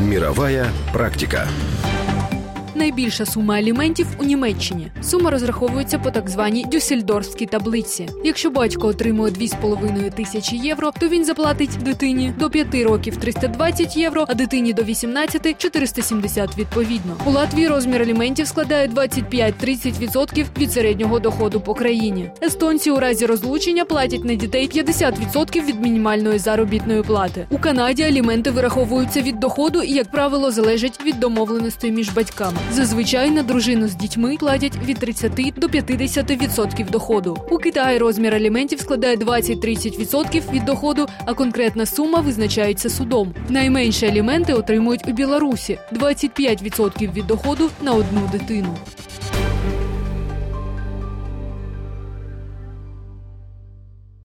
Мировая практика. Найбільша сума аліментів у Німеччині. Сума розраховується по так званій дюссельдорфській таблиці. Якщо батько отримує 2,5 тисячі євро, то він заплатить дитині до 5 років 320 євро, а дитині до 18 – 470 відповідно. У Латвії розмір аліментів складає 25-30% від середнього доходу по країні. Естонці у разі розлучення платять на дітей 50% від мінімальної заробітної плати. У Канаді аліменти вираховуються від доходу і, як правило, залежать від домовленостей між батьками. Зазвичай на дружину з дітьми платять від 30 до 50% доходу. У Китаї розмір аліментів складає 20-30% від доходу, а конкретна сума визначається судом. Найменші аліменти отримують у Білорусі 25% від доходу на одну дитину.